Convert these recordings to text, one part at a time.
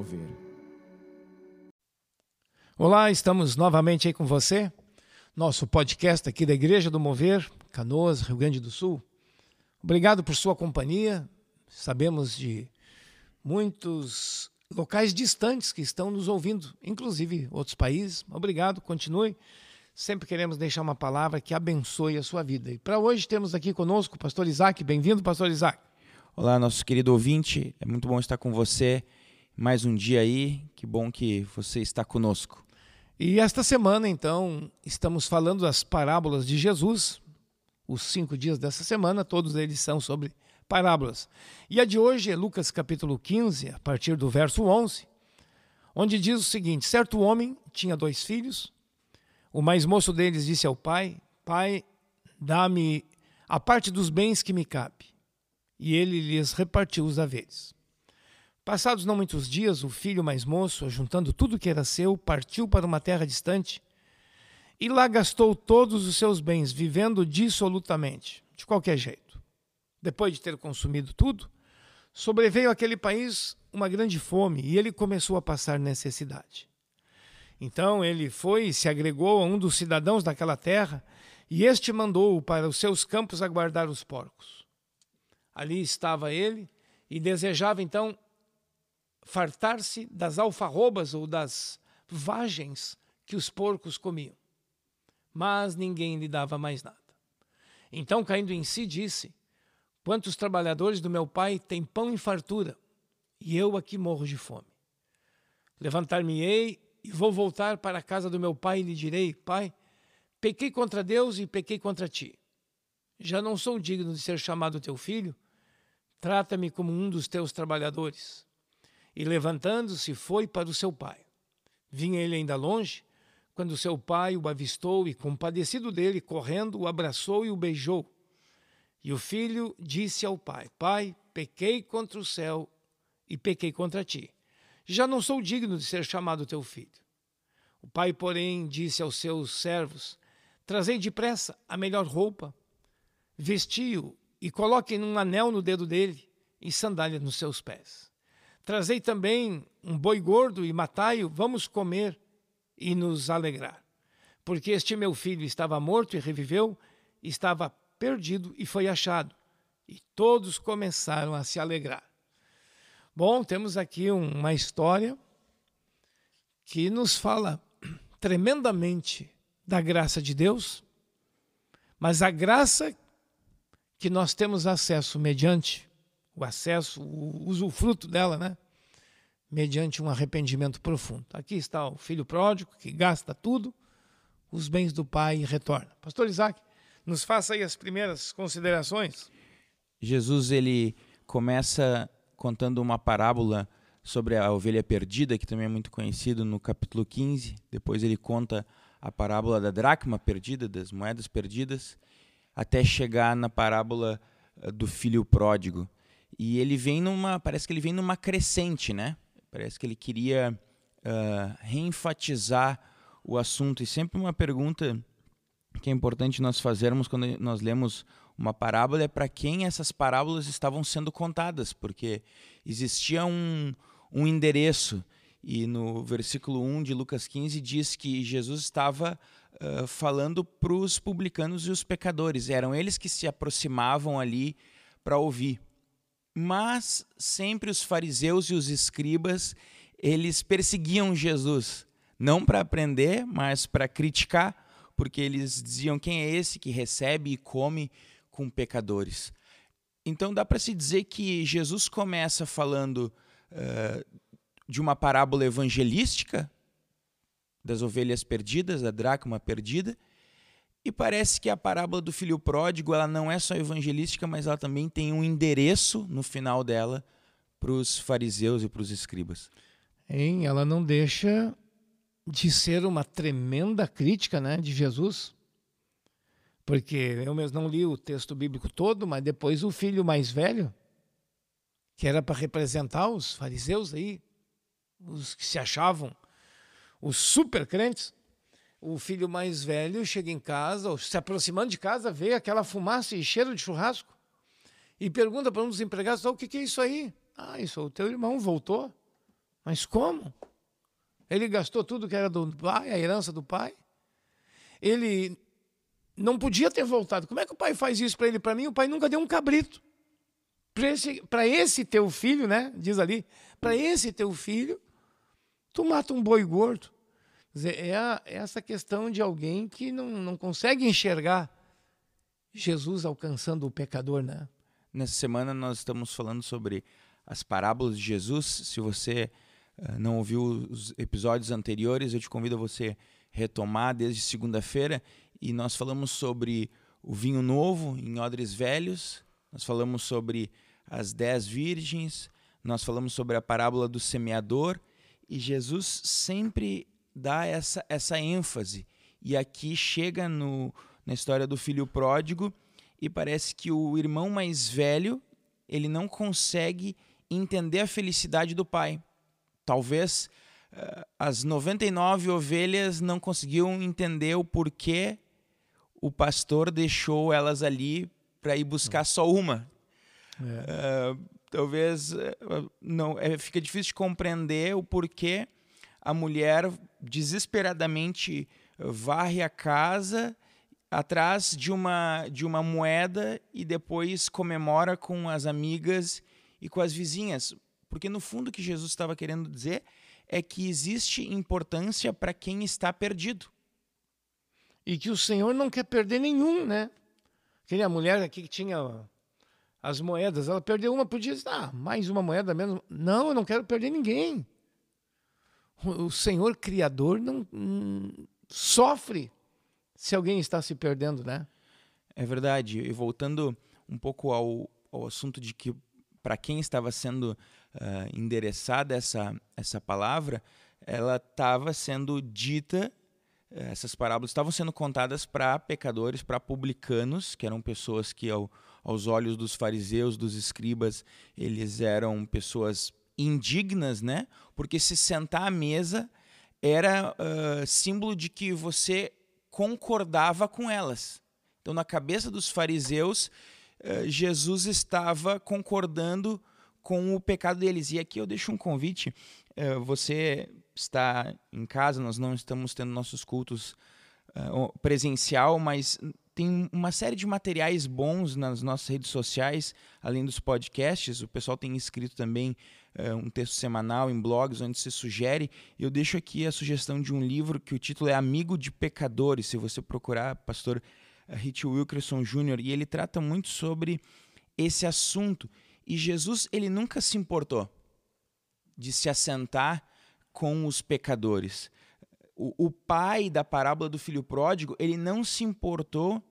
Mover. Olá, estamos novamente aí com você. Nosso podcast aqui da Igreja do Mover, Canoas, Rio Grande do Sul. Obrigado por sua companhia. Sabemos de muitos locais distantes que estão nos ouvindo, inclusive outros países. Obrigado, continue. Sempre queremos deixar uma palavra que abençoe a sua vida. E para hoje temos aqui conosco o pastor Isaac. Bem-vindo, pastor Isaac. Olá, nosso querido ouvinte. É muito bom estar com você mais um dia aí. Que bom que você está conosco. E esta semana, então, estamos falando das parábolas de Jesus. Os cinco dias dessa semana, todos eles são sobre parábolas. E a de hoje é Lucas capítulo 15, a partir do verso 11, onde diz o seguinte: Certo homem tinha dois filhos. O mais moço deles disse ao pai: Pai, dá-me a parte dos bens que me cabe. E ele lhes repartiu os haveres. Passados não muitos dias, o filho mais moço, juntando tudo que era seu, partiu para uma terra distante e lá gastou todos os seus bens, vivendo dissolutamente, de qualquer jeito. Depois de ter consumido tudo, sobreveio àquele país uma grande fome e ele começou a passar necessidade. Então ele foi e se agregou a um dos cidadãos daquela terra, e este mandou-o para os seus campos a guardar os porcos. Ali estava ele e desejava então fartar-se das alfarrobas ou das vagens que os porcos comiam. Mas ninguém lhe dava mais nada. Então, caindo em si, disse: Quantos trabalhadores do meu pai têm pão em fartura, e eu aqui morro de fome. Levantar-me-ei e vou voltar para a casa do meu pai e lhe direi: Pai, pequei contra Deus e pequei contra ti. Já não sou digno de ser chamado teu filho. Trata-me como um dos teus trabalhadores. E levantando-se, foi para o seu pai. Vinha ele ainda longe, quando seu pai o avistou e, compadecido dele, correndo, o abraçou e o beijou. E o filho disse ao pai: Pai, pequei contra o céu e pequei contra ti já não sou digno de ser chamado teu filho. O pai, porém, disse aos seus servos: Trazei depressa a melhor roupa, vestiu e coloquem um anel no dedo dele e sandália nos seus pés. Trazei também um boi gordo e matai-o, vamos comer e nos alegrar. Porque este meu filho estava morto e reviveu, estava perdido e foi achado. E todos começaram a se alegrar. Bom, temos aqui uma história que nos fala tremendamente da graça de Deus, mas a graça que nós temos acesso mediante o acesso, o usufruto dela, né? Mediante um arrependimento profundo. Aqui está o filho pródigo que gasta tudo, os bens do pai e retorna. Pastor Isaac, nos faça aí as primeiras considerações. Jesus ele começa contando uma parábola sobre a ovelha perdida, que também é muito conhecido no capítulo 15. Depois ele conta a parábola da dracma perdida, das moedas perdidas, até chegar na parábola eh, do filho pródigo. E ele vem numa, parece que ele vem numa crescente, né? Parece que ele queria uh, reenfatizar o assunto. E sempre uma pergunta que é importante nós fazermos quando nós lemos uma parábola é para quem essas parábolas estavam sendo contadas, porque existia um, um endereço. E no versículo 1 de Lucas 15 diz que Jesus estava uh, falando para os publicanos e os pecadores. Eram eles que se aproximavam ali para ouvir. Mas sempre os fariseus e os escribas, eles perseguiam Jesus, não para aprender, mas para criticar, porque eles diziam quem é esse que recebe e come com pecadores. Então dá para se dizer que Jesus começa falando uh, de uma parábola evangelística das ovelhas perdidas, da dracma perdida, e parece que a parábola do filho pródigo ela não é só evangelística, mas ela também tem um endereço no final dela para os fariseus e para os escribas. Hein? Ela não deixa de ser uma tremenda crítica né, de Jesus. Porque eu mesmo não li o texto bíblico todo, mas depois o filho mais velho, que era para representar os fariseus aí, os que se achavam os super crentes, o filho mais velho chega em casa, se aproximando de casa, vê aquela fumaça e cheiro de churrasco e pergunta para um dos empregados: o que, que é isso aí? Ah, isso, o teu irmão voltou. Mas como? Ele gastou tudo que era do pai, a herança do pai. Ele não podia ter voltado. Como é que o pai faz isso para ele? Para mim, o pai nunca deu um cabrito. Para esse, esse teu filho, né? Diz ali, para esse teu filho, tu mata um boi gordo. É, a, é essa questão de alguém que não, não consegue enxergar Jesus alcançando o pecador, né? Nessa semana nós estamos falando sobre as parábolas de Jesus. Se você uh, não ouviu os episódios anteriores, eu te convido a você retomar desde segunda-feira e nós falamos sobre o vinho novo em odres velhos, nós falamos sobre as dez virgens, nós falamos sobre a parábola do semeador e Jesus sempre dá essa, essa ênfase. E aqui chega no, na história do filho pródigo e parece que o irmão mais velho ele não consegue entender a felicidade do pai. Talvez uh, as 99 ovelhas não conseguiam entender o porquê o pastor deixou elas ali para ir buscar só uma. É. Uh, talvez uh, não é, fica difícil de compreender o porquê a mulher desesperadamente varre a casa atrás de uma de uma moeda e depois comemora com as amigas e com as vizinhas, porque no fundo o que Jesus estava querendo dizer é que existe importância para quem está perdido e que o Senhor não quer perder nenhum, né? Aquela mulher aqui que tinha as moedas, ela perdeu uma, podia dizer, ah, mais uma moeda menos. Não, eu não quero perder ninguém. O Senhor Criador não hum, sofre se alguém está se perdendo, né? É verdade. E voltando um pouco ao, ao assunto de que para quem estava sendo uh, endereçada essa, essa palavra, ela estava sendo dita essas parábolas estavam sendo contadas para pecadores, para publicanos, que eram pessoas que, ao, aos olhos dos fariseus, dos escribas, eles eram pessoas indignas, né? Porque se sentar à mesa era uh, símbolo de que você concordava com elas. Então, na cabeça dos fariseus, uh, Jesus estava concordando com o pecado deles. E aqui eu deixo um convite. Uh, você está em casa, nós não estamos tendo nossos cultos presencial, mas tem uma série de materiais bons nas nossas redes sociais, além dos podcasts. O pessoal tem escrito também uh, um texto semanal em blogs onde se sugere. Eu deixo aqui a sugestão de um livro que o título é Amigo de Pecadores. Se você procurar, pastor Rich Wilkerson Jr., e ele trata muito sobre esse assunto. E Jesus, ele nunca se importou de se assentar com os pecadores. O, o pai da parábola do filho pródigo, ele não se importou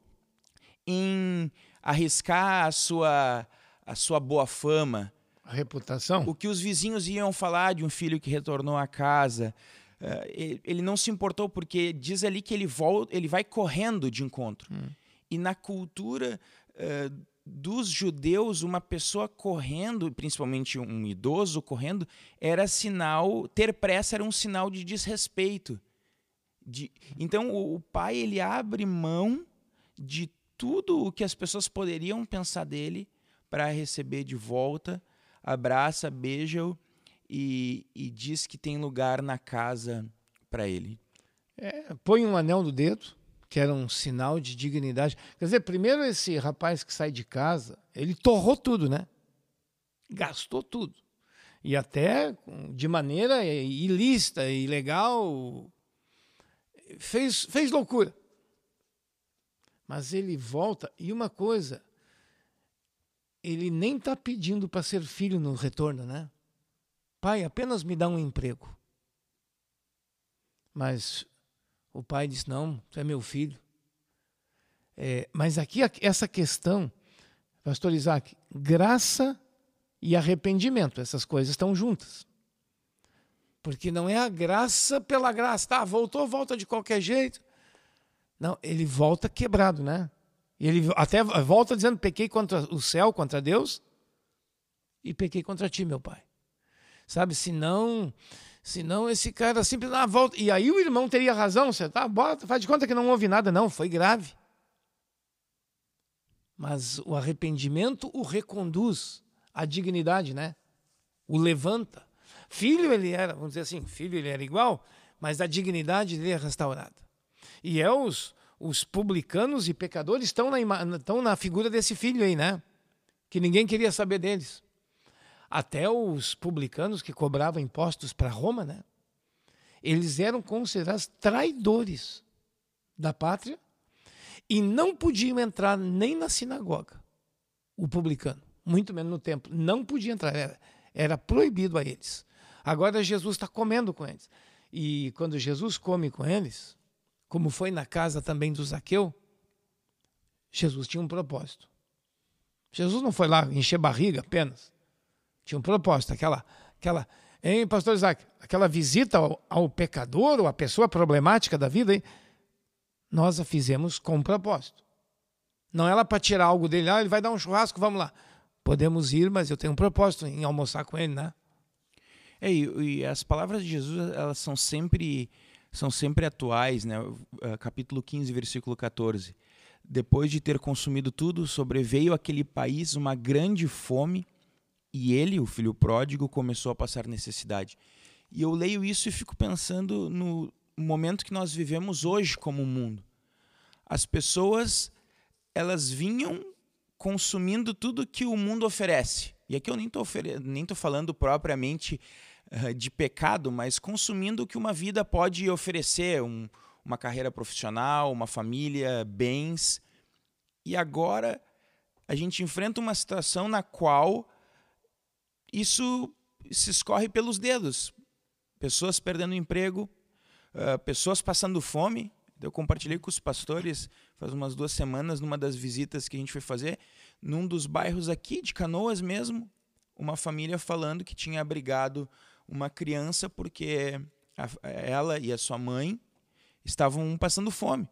em arriscar a sua, a sua boa fama. A reputação? O que os vizinhos iam falar de um filho que retornou à casa. Uh, ele não se importou porque diz ali que ele volta, ele vai correndo de encontro. Hum. E na cultura uh, dos judeus, uma pessoa correndo, principalmente um idoso correndo, era sinal, ter pressa era um sinal de desrespeito. De, então o, o pai ele abre mão de tudo o que as pessoas poderiam pensar dele para receber de volta, abraça, beija-o e, e, diz que tem lugar na casa para ele. É, põe um anel no dedo que era um sinal de dignidade. Quer dizer, primeiro esse rapaz que sai de casa, ele torrou tudo, né? Gastou tudo. E até de maneira ilícita, ilegal, fez, fez loucura. Mas ele volta, e uma coisa, ele nem está pedindo para ser filho no retorno, né? Pai, apenas me dá um emprego. Mas o pai disse: Não, tu é meu filho. É, mas aqui essa questão, pastor Isaac, graça e arrependimento, essas coisas estão juntas. Porque não é a graça pela graça, tá? Voltou, volta de qualquer jeito. Não, ele volta quebrado, né? E ele até volta dizendo: pequei contra o céu, contra Deus, e pequei contra ti, meu pai. Sabe, se não Senão esse cara sempre dá a volta. E aí o irmão teria razão. Você tá, bota, faz de conta que não houve nada, não, foi grave. Mas o arrependimento o reconduz à dignidade, né? o levanta. Filho ele era, vamos dizer assim, filho ele era igual, mas a dignidade dele é restaurada. E é os, os publicanos e pecadores estão na, estão na figura desse filho aí, né? Que ninguém queria saber deles. Até os publicanos que cobravam impostos para Roma, né? Eles eram considerados traidores da pátria e não podiam entrar nem na sinagoga, o publicano, muito menos no templo. Não podia entrar, era, era proibido a eles. Agora Jesus está comendo com eles. E quando Jesus come com eles, como foi na casa também do Zaqueu, Jesus tinha um propósito. Jesus não foi lá encher barriga apenas. Tinha um propósito, aquela, aquela, hein, pastor Isaac, aquela visita ao, ao pecador ou à pessoa problemática da vida, hein, nós a fizemos com um propósito. Não é lá para tirar algo dele, ah, ele vai dar um churrasco, vamos lá. Podemos ir, mas eu tenho um propósito em almoçar com ele, né? É, e, e as palavras de Jesus, elas são sempre são sempre atuais, né? Capítulo 15, versículo 14. Depois de ter consumido tudo, sobreveio àquele país uma grande fome, e ele, o filho pródigo, começou a passar necessidade. E eu leio isso e fico pensando no momento que nós vivemos hoje como mundo. As pessoas, elas vinham consumindo tudo que o mundo oferece. E aqui eu nem estou nem tô falando propriamente uh, de pecado, mas consumindo o que uma vida pode oferecer, um, uma carreira profissional, uma família, bens. E agora a gente enfrenta uma situação na qual isso se escorre pelos dedos. Pessoas perdendo emprego, uh, pessoas passando fome. Eu compartilhei com os pastores faz umas duas semanas, numa das visitas que a gente foi fazer, num dos bairros aqui de Canoas mesmo, uma família falando que tinha abrigado uma criança porque a, ela e a sua mãe estavam passando fome.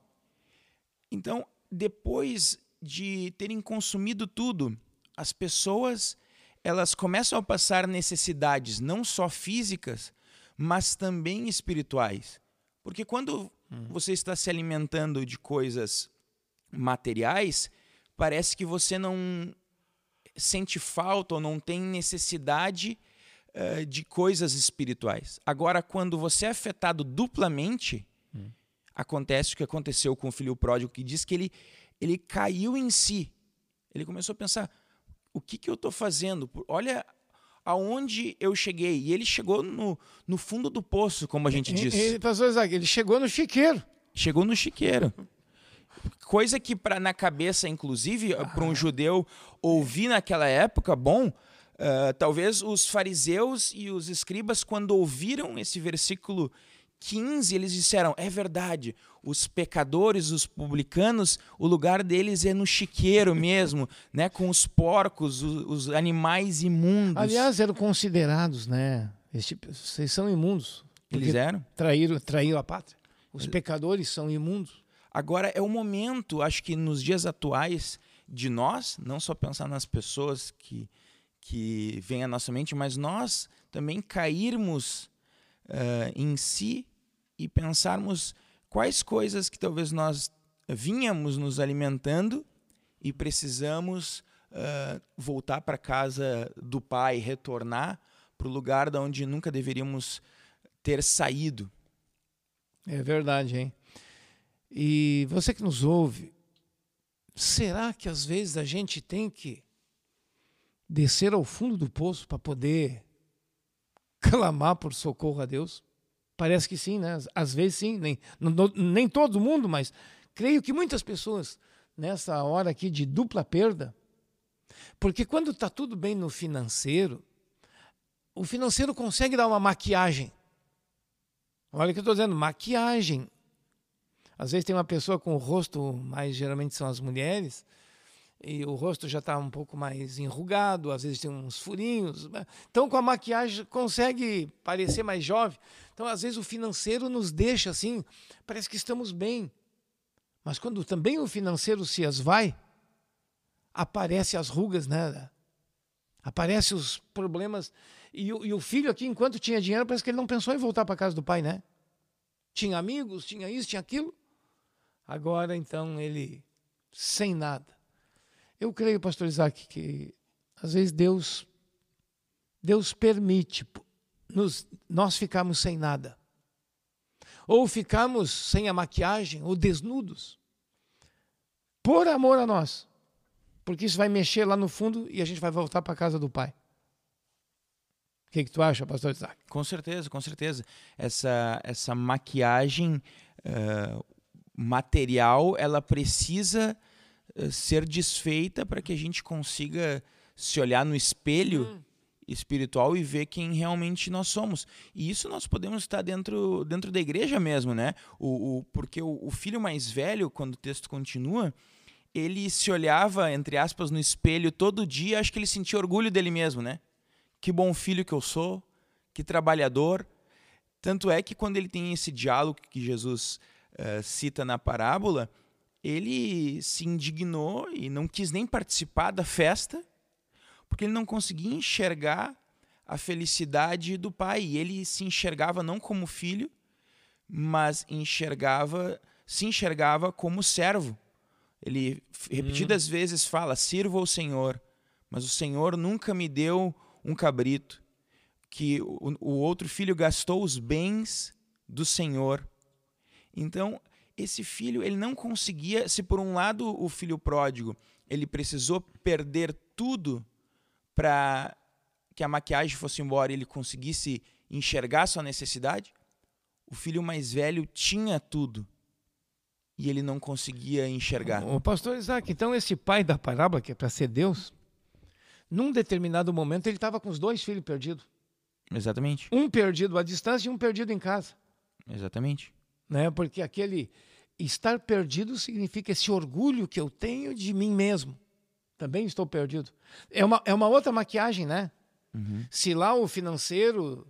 Então, depois de terem consumido tudo, as pessoas elas começam a passar necessidades não só físicas, mas também espirituais. Porque quando uhum. você está se alimentando de coisas materiais, parece que você não sente falta ou não tem necessidade uh, de coisas espirituais. Agora, quando você é afetado duplamente, hum. acontece o que aconteceu com o filho pródigo, que diz que ele, ele caiu em si. Ele começou a pensar: o que, que eu estou fazendo? Olha aonde eu cheguei. E ele chegou no, no fundo do poço, como a gente diz. Ele, Isaac, ele chegou no chiqueiro. Chegou no chiqueiro. Coisa que pra, na cabeça, inclusive, ah. para um judeu ouvir naquela época, bom, uh, talvez os fariseus e os escribas, quando ouviram esse versículo 15, eles disseram: é verdade, os pecadores, os publicanos, o lugar deles é no chiqueiro mesmo, né, com os porcos, os, os animais imundos. Aliás, eram considerados, né? Tipo, vocês são imundos. Eles eram? Traíram, traíram a pátria. Os pecadores são imundos. Agora é o momento, acho que nos dias atuais, de nós, não só pensar nas pessoas que, que vêm à nossa mente, mas nós também cairmos uh, em si e pensarmos quais coisas que talvez nós vinhamos nos alimentando e precisamos uh, voltar para casa do Pai, retornar para o lugar da onde nunca deveríamos ter saído. É verdade, hein? E você que nos ouve, será que às vezes a gente tem que descer ao fundo do poço para poder clamar por socorro a Deus? Parece que sim, né? Às vezes sim, nem, nem todo mundo, mas creio que muitas pessoas nessa hora aqui de dupla perda, porque quando está tudo bem no financeiro, o financeiro consegue dar uma maquiagem. Olha o que eu estou dizendo, maquiagem. Às vezes tem uma pessoa com o rosto, mais geralmente são as mulheres, e o rosto já está um pouco mais enrugado, às vezes tem uns furinhos. Né? Então, com a maquiagem, consegue parecer mais jovem. Então, às vezes, o financeiro nos deixa assim, parece que estamos bem. Mas quando também o financeiro se esvai, aparecem as rugas, né? Aparecem os problemas. E o, e o filho aqui, enquanto tinha dinheiro, parece que ele não pensou em voltar para casa do pai, né? Tinha amigos, tinha isso, tinha aquilo. Agora, então, ele sem nada. Eu creio, pastor Isaac, que às vezes Deus Deus permite nos, nós ficarmos sem nada. Ou ficarmos sem a maquiagem, ou desnudos. Por amor a nós. Porque isso vai mexer lá no fundo e a gente vai voltar para a casa do Pai. O que, que tu acha, pastor Isaac? Com certeza, com certeza. Essa, essa maquiagem uh, material, ela precisa uh, ser desfeita para que a gente consiga se olhar no espelho hum. espiritual e ver quem realmente nós somos. E isso nós podemos estar dentro, dentro da igreja mesmo, né? O, o porque o, o filho mais velho, quando o texto continua, ele se olhava, entre aspas, no espelho todo dia, acho que ele sentia orgulho dele mesmo, né? que bom filho que eu sou, que trabalhador. Tanto é que quando ele tem esse diálogo que Jesus uh, cita na parábola, ele se indignou e não quis nem participar da festa, porque ele não conseguia enxergar a felicidade do pai. E ele se enxergava não como filho, mas enxergava, se enxergava como servo. Ele repetidas hum. vezes fala: "Sirva ao Senhor", mas o Senhor nunca me deu um cabrito, que o, o outro filho gastou os bens do Senhor. Então, esse filho, ele não conseguia, se por um lado o filho pródigo, ele precisou perder tudo para que a maquiagem fosse embora e ele conseguisse enxergar sua necessidade, o filho mais velho tinha tudo e ele não conseguia enxergar. O pastor Isaac, então esse pai da parábola, que é para ser Deus, num determinado momento, ele estava com os dois filhos perdidos. Exatamente. Um perdido à distância e um perdido em casa. Exatamente. Né? Porque aquele estar perdido significa esse orgulho que eu tenho de mim mesmo. Também estou perdido. É uma, é uma outra maquiagem, né? Uhum. Se lá o financeiro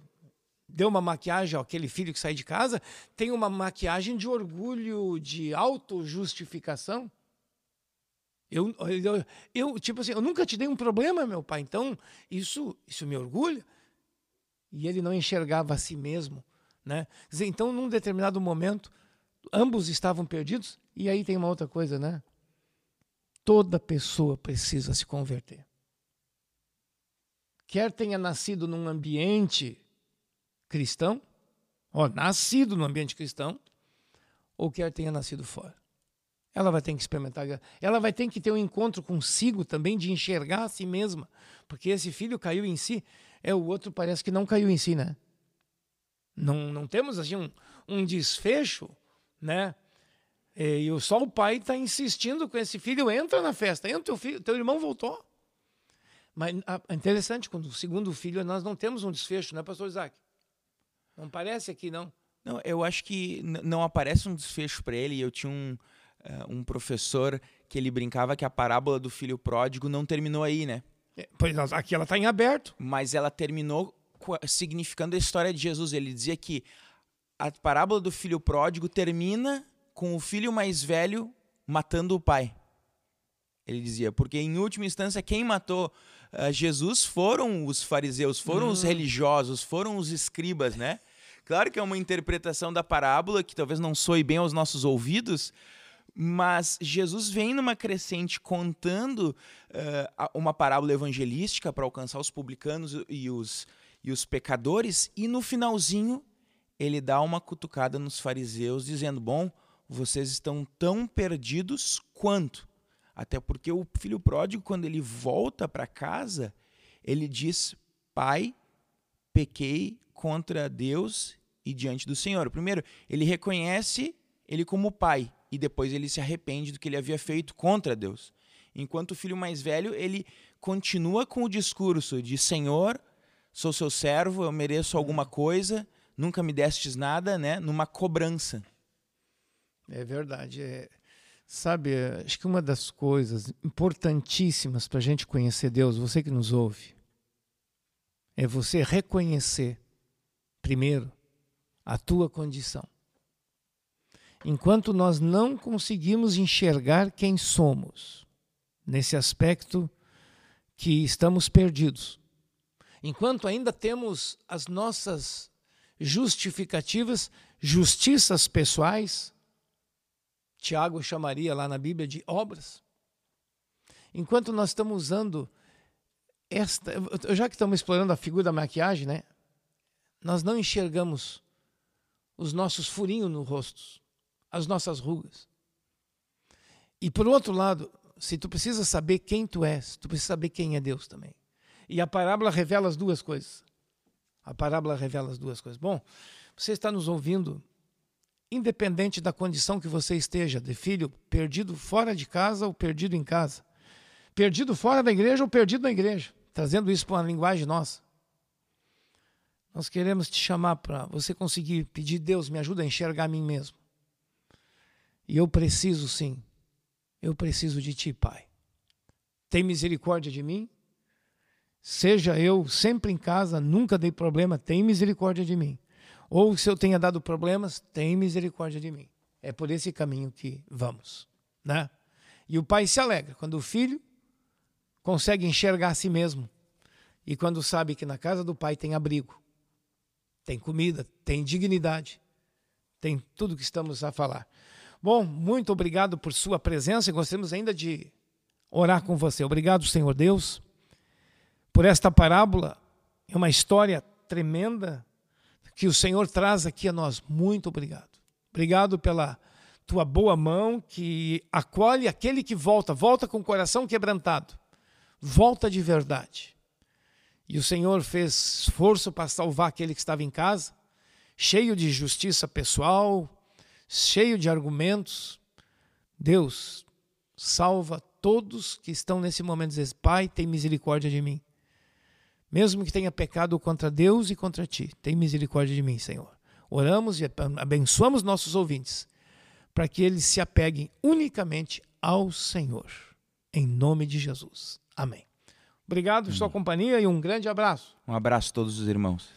deu uma maquiagem àquele filho que sai de casa, tem uma maquiagem de orgulho, de autojustificação. Eu, eu, eu, tipo assim, eu nunca te dei um problema, meu pai, então isso, isso me orgulha. E ele não enxergava a si mesmo, né? Dizer, então, num determinado momento, ambos estavam perdidos. E aí tem uma outra coisa, né? Toda pessoa precisa se converter. Quer tenha nascido num ambiente cristão, ó, nascido num ambiente cristão, ou quer tenha nascido fora. Ela vai ter que experimentar, ela vai ter que ter um encontro consigo também de enxergar a si mesma, porque esse filho caiu em si, é o outro parece que não caiu em si, né? Não, não temos assim um, um desfecho, né? E só o pai está insistindo com esse filho, entra na festa, entra teu filho, teu irmão voltou. Mas é interessante, quando o segundo filho nós não temos um desfecho, né, pastor Isaac? Não parece aqui, não? Não, eu acho que não aparece um desfecho para ele. Eu tinha um, uh, um professor que ele brincava que a parábola do filho pródigo não terminou aí, né? É, pois aqui ela está em aberto. Mas ela terminou significando a história de Jesus. Ele dizia que a parábola do filho pródigo termina com o filho mais velho matando o pai. Ele dizia, porque em última instância quem matou uh, Jesus foram os fariseus, foram os hum. religiosos, foram os escribas, né? Claro que é uma interpretação da parábola que talvez não soe bem aos nossos ouvidos, mas Jesus vem numa crescente contando uh, uma parábola evangelística para alcançar os publicanos e os, e os pecadores, e no finalzinho ele dá uma cutucada nos fariseus, dizendo: Bom, vocês estão tão perdidos quanto. Até porque o filho pródigo, quando ele volta para casa, ele diz: Pai, pequei contra Deus e diante do Senhor. Primeiro, ele reconhece ele como pai e depois ele se arrepende do que ele havia feito contra Deus. Enquanto o filho mais velho, ele continua com o discurso de Senhor, sou seu servo, eu mereço alguma coisa, nunca me destes nada, né? Numa cobrança. É verdade. É, sabe, acho que uma das coisas importantíssimas para a gente conhecer Deus, você que nos ouve, é você reconhecer, primeiro, a tua condição enquanto nós não conseguimos enxergar quem somos, nesse aspecto que estamos perdidos, enquanto ainda temos as nossas justificativas, justiças pessoais, Tiago chamaria lá na Bíblia de obras, enquanto nós estamos usando esta, já que estamos explorando a figura da maquiagem, né? Nós não enxergamos os nossos furinhos no rosto, as nossas rugas. E por outro lado, se tu precisa saber quem tu és, tu precisa saber quem é Deus também. E a parábola revela as duas coisas. A parábola revela as duas coisas. Bom, você está nos ouvindo, independente da condição que você esteja, de filho perdido fora de casa ou perdido em casa, perdido fora da igreja ou perdido na igreja, trazendo isso para uma linguagem nossa. Nós queremos te chamar para você conseguir pedir, Deus, me ajuda a enxergar a mim mesmo. E eu preciso sim eu preciso de ti, Pai. Tem misericórdia de mim? Seja eu sempre em casa, nunca dei problema, tem misericórdia de mim. Ou se eu tenha dado problemas, tem misericórdia de mim. É por esse caminho que vamos, né? E o pai se alegra quando o filho consegue enxergar a si mesmo e quando sabe que na casa do pai tem abrigo, tem comida, tem dignidade, tem tudo que estamos a falar. Bom, muito obrigado por sua presença e gostaríamos ainda de orar com você. Obrigado, Senhor Deus, por esta parábola. É uma história tremenda que o Senhor traz aqui a nós. Muito obrigado. Obrigado pela tua boa mão que acolhe aquele que volta, volta com o coração quebrantado, volta de verdade. E o Senhor fez esforço para salvar aquele que estava em casa, cheio de justiça pessoal, cheio de argumentos. Deus, salva todos que estão nesse momento dizendo: Pai, tem misericórdia de mim. Mesmo que tenha pecado contra Deus e contra ti, tem misericórdia de mim, Senhor. Oramos e abençoamos nossos ouvintes para que eles se apeguem unicamente ao Senhor. Em nome de Jesus. Amém. Obrigado por sua companhia e um grande abraço. Um abraço a todos os irmãos.